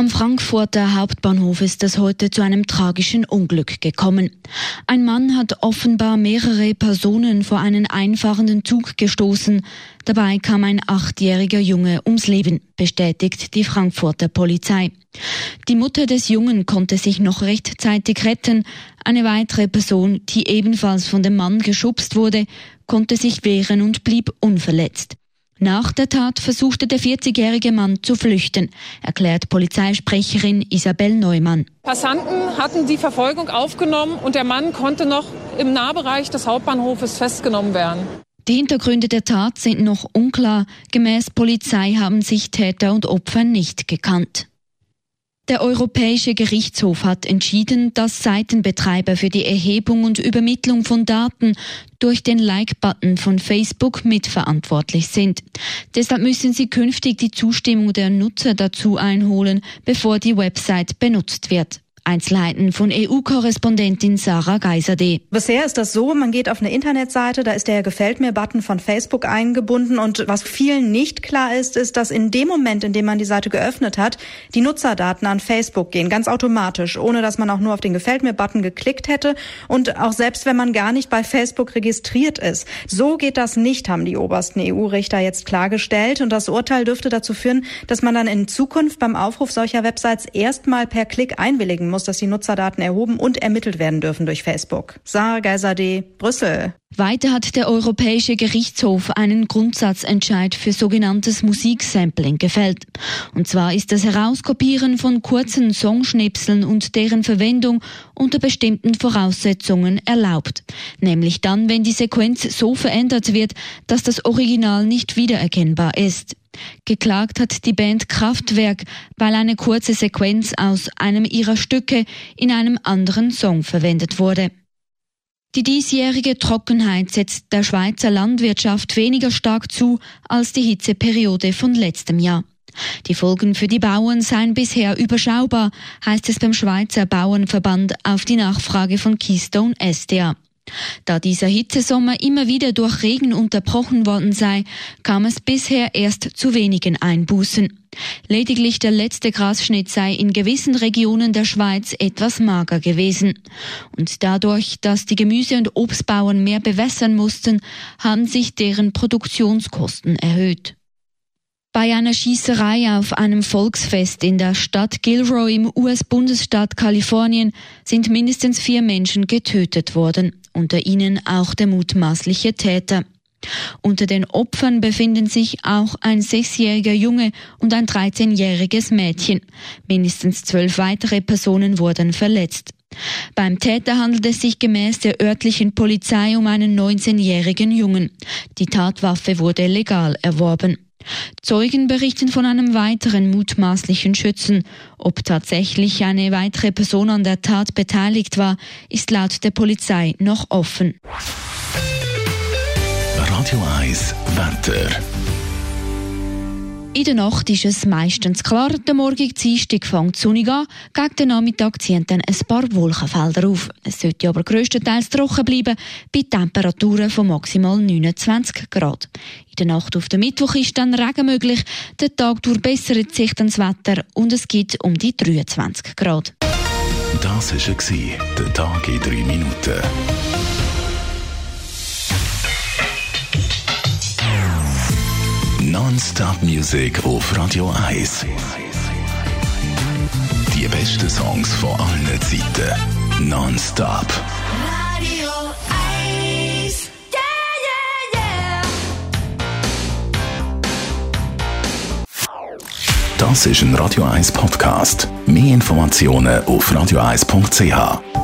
Am Frankfurter Hauptbahnhof ist es heute zu einem tragischen Unglück gekommen. Ein Mann hat offenbar mehrere Personen vor einen einfahrenden Zug gestoßen. Dabei kam ein achtjähriger Junge ums Leben, bestätigt die Frankfurter Polizei. Die Mutter des Jungen konnte sich noch rechtzeitig retten. Eine weitere Person, die ebenfalls von dem Mann geschubst wurde, konnte sich wehren und blieb unverletzt. Nach der Tat versuchte der 40-jährige Mann zu flüchten, erklärt Polizeisprecherin Isabel Neumann. Passanten hatten die Verfolgung aufgenommen und der Mann konnte noch im Nahbereich des Hauptbahnhofes festgenommen werden. Die Hintergründe der Tat sind noch unklar. Gemäß Polizei haben sich Täter und Opfer nicht gekannt. Der Europäische Gerichtshof hat entschieden, dass Seitenbetreiber für die Erhebung und Übermittlung von Daten durch den Like-Button von Facebook mitverantwortlich sind. Deshalb müssen sie künftig die Zustimmung der Nutzer dazu einholen, bevor die Website benutzt wird. Einzelheiten von EU-Korrespondentin Sarah Geiserde. Bisher ist das so, man geht auf eine Internetseite, da ist der Gefällt mir-Button von Facebook eingebunden und was vielen nicht klar ist, ist, dass in dem Moment, in dem man die Seite geöffnet hat, die Nutzerdaten an Facebook gehen, ganz automatisch, ohne dass man auch nur auf den Gefällt mir-Button geklickt hätte und auch selbst wenn man gar nicht bei Facebook registriert ist. So geht das nicht, haben die obersten EU-Richter jetzt klargestellt und das Urteil dürfte dazu führen, dass man dann in Zukunft beim Aufruf solcher Websites erstmal per Klick einwilligen muss, dass die Nutzerdaten erhoben und ermittelt werden dürfen durch Facebook. Sarah Geiserde, Brüssel. Weiter hat der Europäische Gerichtshof einen Grundsatzentscheid für sogenanntes Musiksampling gefällt. Und zwar ist das Herauskopieren von kurzen Songschnipseln und deren Verwendung unter bestimmten Voraussetzungen erlaubt. Nämlich dann, wenn die Sequenz so verändert wird, dass das Original nicht wiedererkennbar ist. Geklagt hat die Band Kraftwerk, weil eine kurze Sequenz aus einem ihrer Stücke in einem anderen Song verwendet wurde. Die diesjährige Trockenheit setzt der Schweizer Landwirtschaft weniger stark zu als die Hitzeperiode von letztem Jahr. Die Folgen für die Bauern seien bisher überschaubar, heißt es beim Schweizer Bauernverband auf die Nachfrage von Keystone SDA. Da dieser Hitzesommer immer wieder durch Regen unterbrochen worden sei, kam es bisher erst zu wenigen Einbußen. Lediglich der letzte Grasschnitt sei in gewissen Regionen der Schweiz etwas mager gewesen. Und dadurch, dass die Gemüse- und Obstbauern mehr bewässern mussten, haben sich deren Produktionskosten erhöht. Bei einer Schießerei auf einem Volksfest in der Stadt Gilroy im US-Bundesstaat Kalifornien sind mindestens vier Menschen getötet worden, unter ihnen auch der mutmaßliche Täter. Unter den Opfern befinden sich auch ein sechsjähriger Junge und ein 13-jähriges Mädchen. Mindestens zwölf weitere Personen wurden verletzt. Beim Täter handelt es sich gemäß der örtlichen Polizei um einen 19-jährigen Jungen. Die Tatwaffe wurde legal erworben. Zeugen berichten von einem weiteren mutmaßlichen Schützen. Ob tatsächlich eine weitere Person an der Tat beteiligt war, ist laut der Polizei noch offen. Radio 1 Wetter. In der Nacht ist es meistens klar, der morgige Dienstag fängt sonnig an, gegen den Nachmittag ziehen dann ein paar Wolkenfelder auf. Es sollte aber grösstenteils trocken bleiben, bei Temperaturen von maximal 29 Grad. In der Nacht auf den Mittwoch ist dann Regen möglich, der Tag durch bessert sich dann das Wetter und es gibt um die 23 Grad. Das war der Tag in 3 Minuten. Non-Stop-Musik auf Radio 1. Die besten Songs von allen Zeiten. Non-Stop. Radio 1. Yeah, yeah, yeah. Das ist ein Radio 1 Podcast. Mehr Informationen auf radio1.ch.